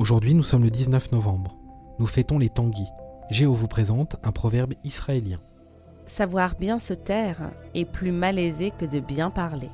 Aujourd'hui, nous sommes le 19 novembre. Nous fêtons les Tanguis. Géo vous présente un proverbe israélien. Savoir bien se taire est plus malaisé que de bien parler.